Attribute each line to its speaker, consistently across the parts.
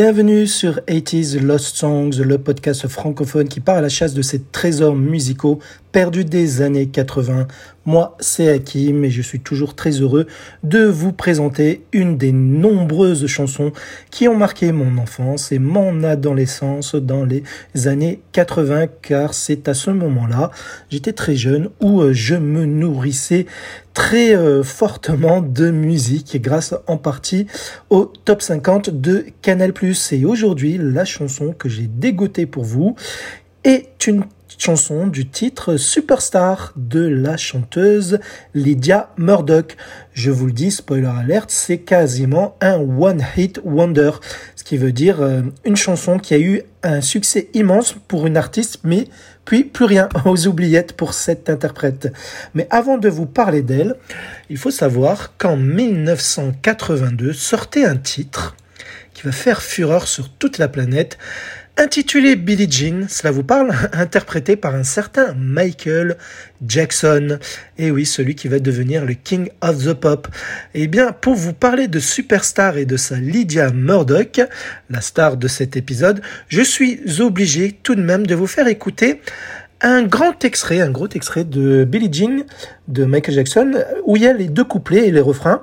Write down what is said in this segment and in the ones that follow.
Speaker 1: Bienvenue sur 80s Lost Songs, le podcast francophone qui part à la chasse de ces trésors musicaux perdus des années 80. Moi, c'est Hakim et je suis toujours très heureux de vous présenter une des nombreuses chansons qui ont marqué mon enfance et mon adolescence dans les années 80 car c'est à ce moment-là, j'étais très jeune où euh, je me nourrissais très euh, fortement de musique grâce en partie au top 50 de Canal+. Et aujourd'hui, la chanson que j'ai dégotée pour vous est une chanson du titre Superstar de la chanteuse Lydia Murdoch. Je vous le dis, spoiler alert, c'est quasiment un one hit wonder, ce qui veut dire euh, une chanson qui a eu un succès immense pour une artiste, mais puis plus rien aux oubliettes pour cette interprète. Mais avant de vous parler d'elle, il faut savoir qu'en 1982 sortait un titre qui va faire fureur sur toute la planète, intitulé Billie Jean, cela vous parle, interprété par un certain Michael Jackson. Et oui, celui qui va devenir le King of the Pop. Eh bien, pour vous parler de Superstar et de sa Lydia Murdoch, la star de cet épisode, je suis obligé tout de même de vous faire écouter un grand extrait, un gros extrait de Billie Jean de Michael Jackson, où il y a les deux couplets et les refrains.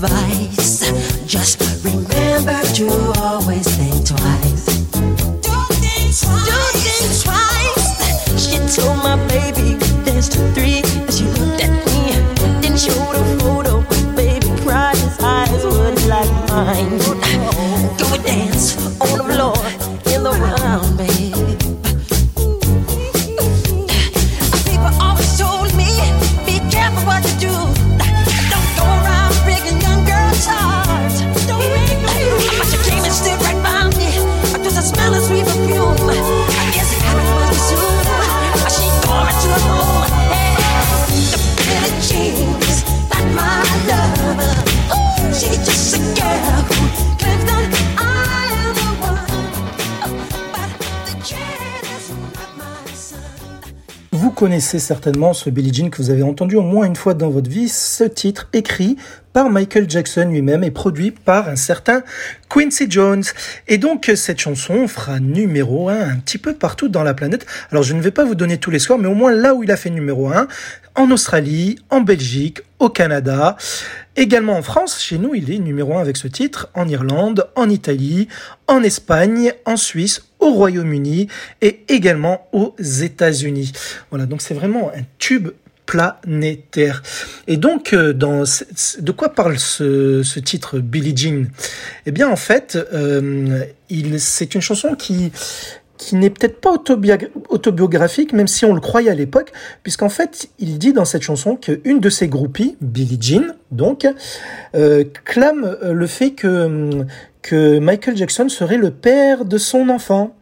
Speaker 1: weit. Connaissez certainement ce Billie Jean que vous avez entendu au moins une fois dans votre vie. Ce titre écrit par Michael Jackson lui-même et produit par un certain Quincy Jones. Et donc cette chanson fera numéro un un petit peu partout dans la planète. Alors je ne vais pas vous donner tous les soirs, mais au moins là où il a fait numéro un, en Australie, en Belgique, au Canada, également en France. Chez nous, il est numéro un avec ce titre, en Irlande, en Italie, en Espagne, en Suisse, au Royaume-Uni et également aux États-Unis. Voilà, donc c'est vraiment un tube planétaire. Et donc, euh, dans, de quoi parle ce, ce titre Billie Jean? Eh bien, en fait, euh, c'est une chanson qui qui n'est peut-être pas autobiographique, même si on le croyait à l'époque, puisqu'en fait, il dit dans cette chanson qu'une de ses groupies, Billie Jean, donc, euh, clame le fait que, que Michael Jackson serait le père de son enfant.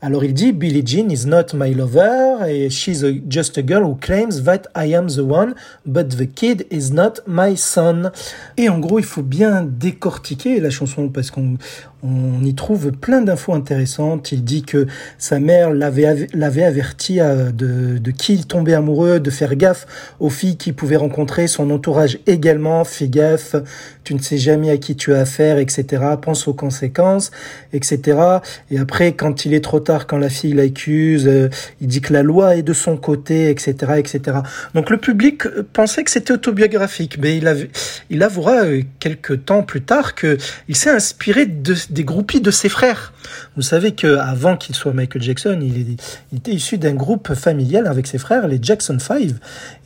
Speaker 1: Alors il dit Billie Jean is not my lover et she's just a girl who claims that I am the one but the kid is not my son. Et en gros, il faut bien décortiquer la chanson parce qu'on on y trouve plein d'infos intéressantes. Il dit que sa mère l'avait averti euh, de, de qui il tombait amoureux, de faire gaffe aux filles qu'il pouvait rencontrer, son entourage également, fais gaffe, tu ne sais jamais à qui tu as affaire, etc. Pense aux conséquences, etc. Et après, quand il est trop tard, quand la fille l'accuse, euh, il dit que la loi est de son côté, etc., etc. Donc le public pensait que c'était autobiographique, mais il, avouera euh, quelques temps plus tard que il s'est inspiré de des groupies de ses frères. Vous savez qu'avant qu'il soit Michael Jackson, il, était issu d'un groupe familial avec ses frères, les Jackson 5.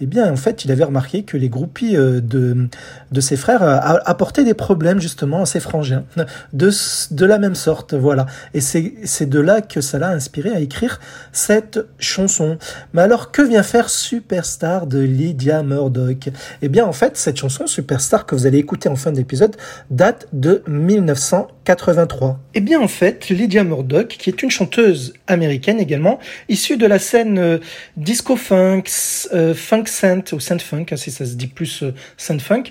Speaker 1: Eh bien, en fait, il avait remarqué que les groupies euh, de, ses frères euh, apportaient des problèmes justement à ses frangins, de, de la même sorte, voilà. Et c'est de là que ça l'a inspiré à écrire cette chanson. Mais alors, que vient faire Superstar de Lydia Murdoch? Eh bien, en fait, cette chanson, Superstar, que vous allez écouter en fin d'épisode, date de 1983. Eh bien, en fait, Lydia Murdoch, qui est une chanteuse américaine également, issue de la scène euh, disco funk, euh, funk saint ou saint funk, hein, si ça se dit plus euh, funk,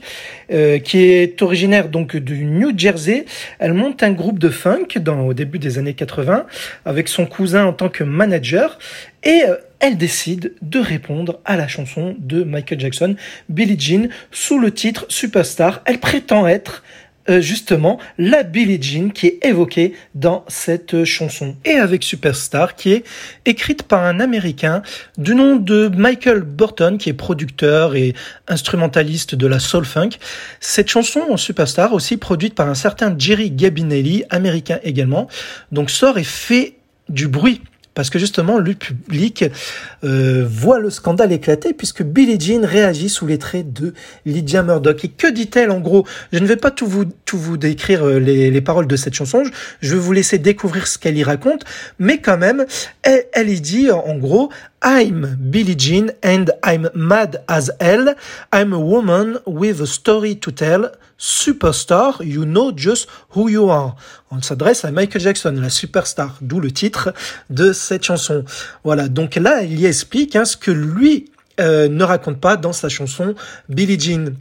Speaker 1: qui est originaire donc du New Jersey. Elle monte un groupe de funk dans, au début des années 80 avec son cousin en tant que manager et elle décide de répondre à la chanson de Michael Jackson, Billie Jean, sous le titre Superstar. Elle prétend être euh, justement la Billie Jean qui est évoquée dans cette chanson. Et avec Superstar qui est écrite par un Américain du nom de Michael Burton qui est producteur et instrumentaliste de la soul funk. Cette chanson en Superstar aussi produite par un certain Jerry Gabinelli, américain également, donc sort et fait du bruit parce que justement le public euh, voit le scandale éclater puisque Billie Jean réagit sous les traits de Lydia Murdoch. Et que dit-elle en gros? Je ne vais pas tout vous, tout vous décrire euh, les, les paroles de cette chanson, je vais vous laisser découvrir ce qu'elle y raconte, mais quand même, elle, elle y dit en gros I'm Billie Jean and I'm mad as hell. I'm a woman with a story to tell. Superstar, you know just who you are. On s'adresse à Michael Jackson, la superstar, d'où le titre de cette chanson. Voilà, donc là, il y explique hein, ce que lui euh, ne raconte pas dans sa chanson Billie Jean.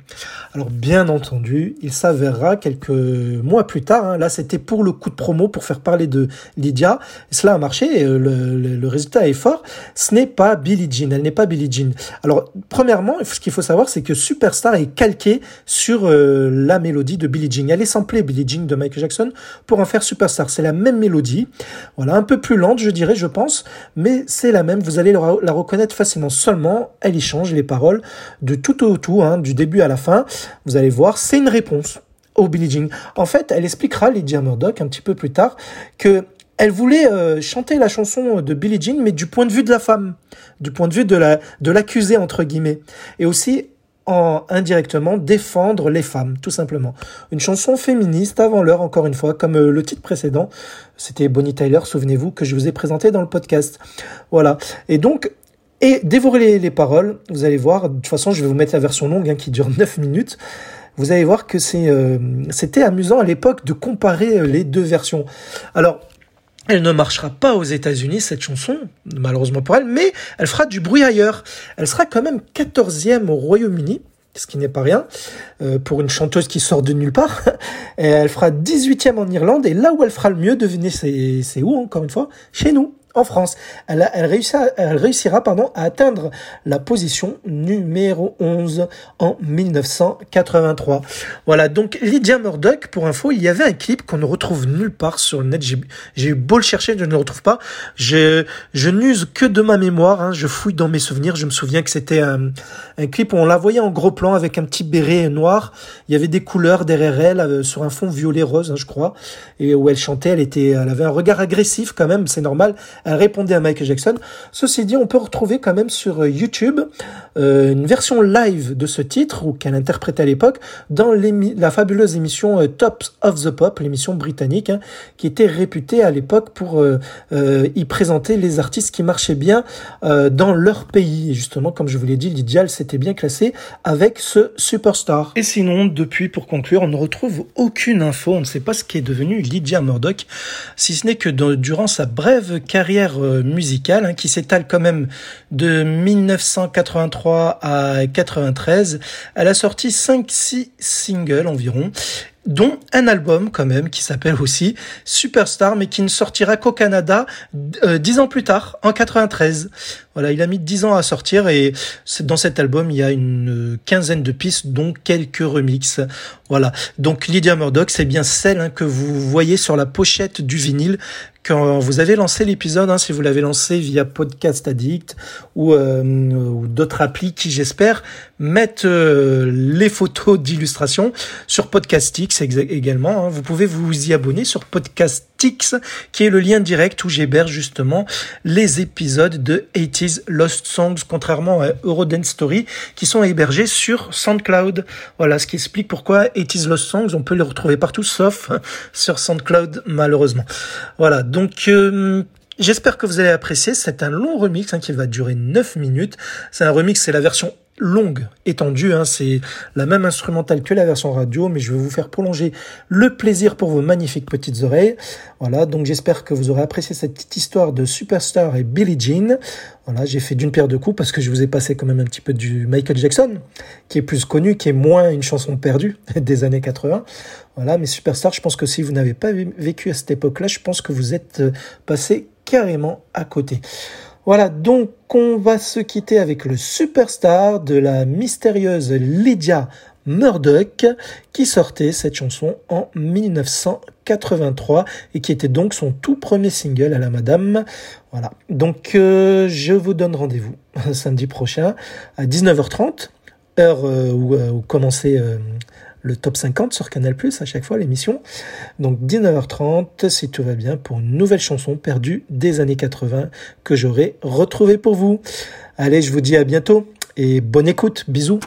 Speaker 1: Alors bien entendu, il s'avérera quelques mois plus tard, hein, là c'était pour le coup de promo pour faire parler de Lydia, cela a marché, euh, le, résultat est fort, ce n'est pas Billie Jean, elle n'est pas Billie Jean. Alors premièrement, ce qu'il faut savoir c'est que Superstar est calqué sur euh, la mélodie de Billie Jean. Elle est samplée Billie Jean de Michael Jackson pour en faire Superstar. C'est la même mélodie, voilà, un peu plus lente je dirais, je pense, mais c'est la même, vous allez la reconnaître facilement seulement elle y change les paroles de tout au tout, hein, du début à la fin. Vous allez voir, c'est une réponse au Billie Jean. En fait, elle expliquera, Lydia Murdoch, un petit peu plus tard, que elle voulait euh, chanter la chanson de Billie Jean, mais du point de vue de la femme, du point de vue de la de l'accusé entre guillemets, et aussi en indirectement défendre les femmes, tout simplement. Une chanson féministe avant l'heure, encore une fois, comme euh, le titre précédent, c'était Bonnie Tyler, souvenez-vous, que je vous ai présenté dans le podcast. Voilà. Et donc, et dévorez les, paroles, vous allez voir, de toute façon je vais vous mettre la version longue hein, qui dure 9 minutes, vous allez voir que euh, c'était amusant à l'époque de comparer euh, les deux versions. Alors, elle ne marchera pas aux États-Unis, cette chanson, malheureusement pour elle, mais elle fera du bruit ailleurs. Elle sera quand même 14e au Royaume-Uni, ce qui n'est pas rien, euh, pour une chanteuse qui sort de nulle part. Elle fera 18e en Irlande, et là où elle fera le mieux, devinez c'est où encore une fois? Chez nous en France. Elle, réussira, elle réussira pardon, à atteindre la position numéro 11 en 1983. Voilà, donc Lydia Murdoch, pour info, il y avait un clip qu'on ne retrouve nulle part sur le net. J'ai eu beau le chercher, je ne le retrouve pas. Je, je n'use que de ma mémoire, hein. je fouille dans mes souvenirs. Je me souviens que c'était un, un, clip où on la voyait en gros plan avec un petit béret noir. Il y avait des couleurs derrière elle euh, sur un fond violet-rose, hein, je crois, et où elle chantait. Elle, était, elle avait un regard agressif quand même, c'est normal Elle répondait à Michael Jackson. Ceci dit, on peut retrouver quand même sur YouTube une version live de ce titre, ou qu'elle interprétait à l'époque, dans la fabuleuse émission Tops of the Pop, l'émission britannique, hein, qui était réputée à l'époque pour y présenter les artistes qui marchaient bien dans leur pays. Et justement, comme je vous l'ai dit, Lydia, s'était bien classée avec ce Superstar. Et sinon, depuis, pour conclure, on ne retrouve aucune info, on ne sait pas ce qu'est devenu Lydia Murdoch, si ce n'est que durant sa brève carrière euh, musicale, hein, qui s'étale quand même de 1983 à 93, elle a sorti 5-6 singles environ, dont un album quand même qui s'appelle aussi Superstar, mais qui ne sortira qu'au Canada euh, dix ans plus tard, en 93. Voilà, il a mis dix ans à sortir et dans cet album il y a une quinzaine de pistes, dont quelques remixes. Voilà, donc Lydia Murdoch, c'est bien celle hein, que vous voyez sur la pochette du vinyle quand vous avez lancé l'épisode, hein, si vous l'avez lancé via Podcast Addict ou, euh, d'autres applis qui, j'espère, mettent euh, les photos d'illustration sur Podcastix également. Hein. Vous pouvez vous y abonner sur Qui est le lien direct où j'héberge justement les épisodes de 80s Lost Songs, contrairement à Eurodance Story, qui sont hébergés sur SoundCloud. Voilà, ce qui explique pourquoi 80s Lost Songs, on peut les retrouver partout, sauf sur SoundCloud, malheureusement. Voilà, donc euh, j'espère que vous allez apprécier. C'est un long remix hein, qui va durer 9 minutes. C'est un remix, c'est la version longue, étendue. Hein, c'est la même instrumentale que la version radio, mais je vais vous faire prolonger le plaisir pour vos magnifiques petites oreilles. Voilà, donc j'espère que vous aurez apprécié cette petite histoire de Superstar et Billie Jean. Voilà, j'ai fait d'une paire de coups parce que je vous ai passé quand même un petit peu du Michael Jackson, qui est plus connu, qui est moins une chanson perdue des années 80. Voilà, mais Superstar, je pense que si vous n'avez pas vécu à cette époque-là, je pense que vous êtes euh, passé carrément à côté. Voilà, donc on va se quitter avec le superstar de la mystérieuse Lydia Murdoch qui sortait cette chanson en 1983 et qui était donc son tout premier single à la madame. Voilà, donc euh, je vous donne rendez-vous samedi prochain à 19h30, heure euh, où, euh, où commencer le top 50 sur Canal+, à chaque fois l'émission. Donc 19h30, si tout va bien, pour une nouvelle chanson perdue des années 80 que j'aurai retrouvée pour vous. Allez, je vous dis à bientôt et bonne écoute. Bisous.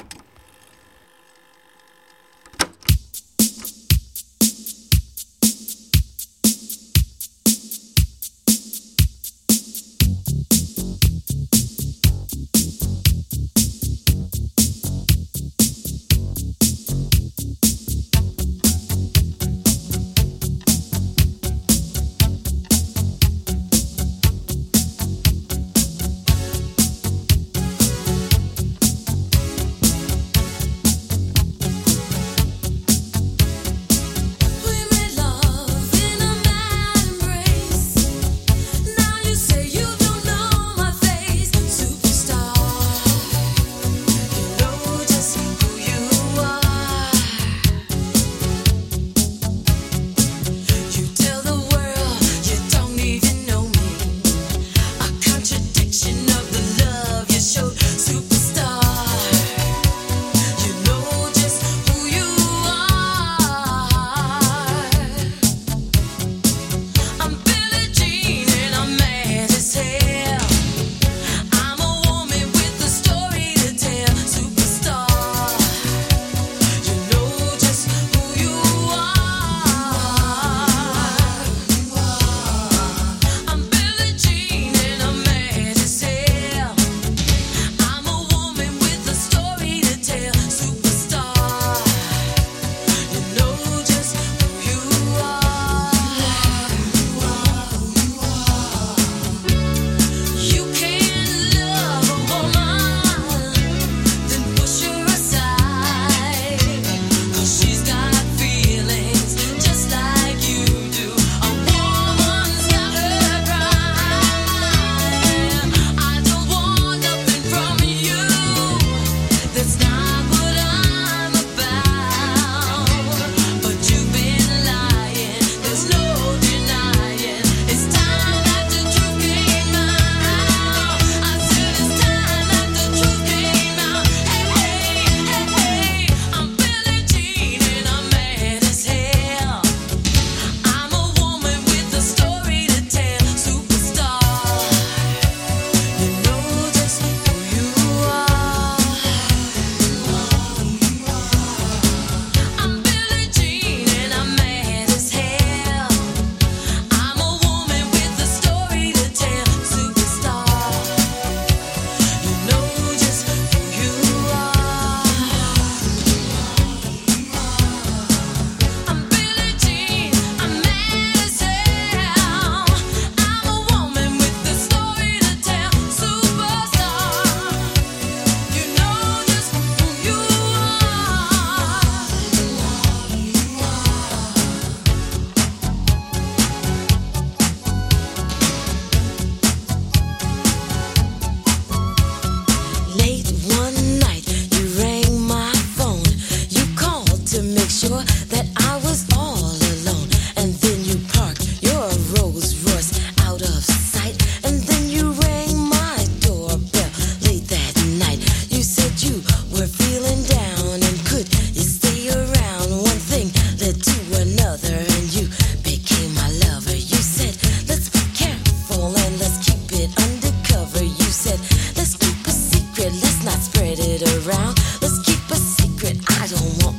Speaker 1: Let's not spread it around.
Speaker 2: Let's keep a secret. I don't want.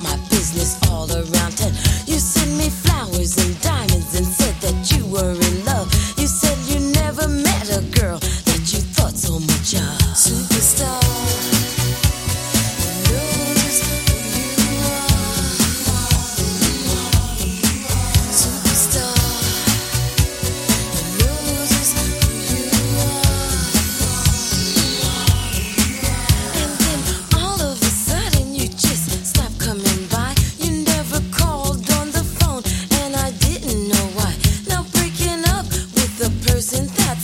Speaker 2: A brand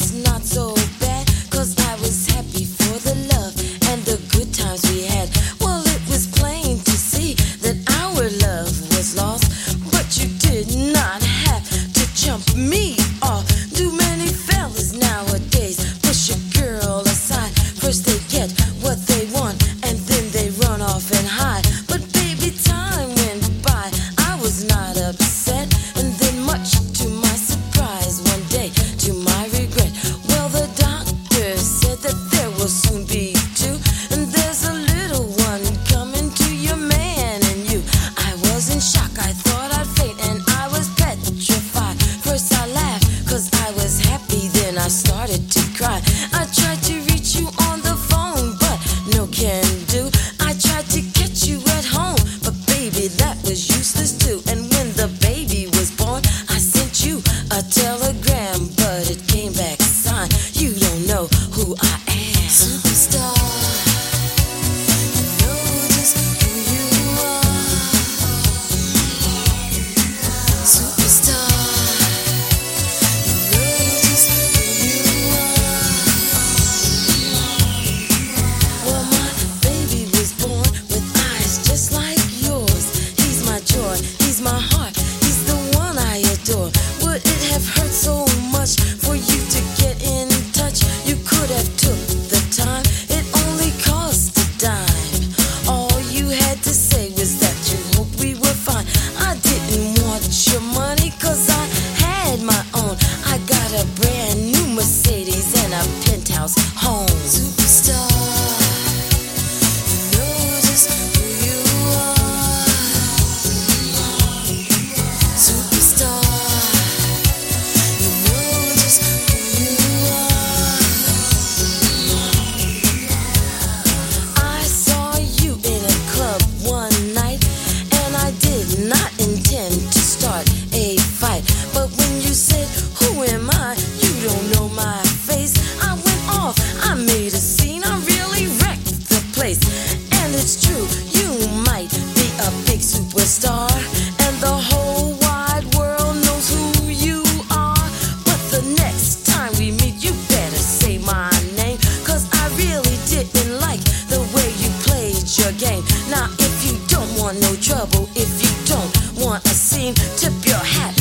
Speaker 2: Tip your hat.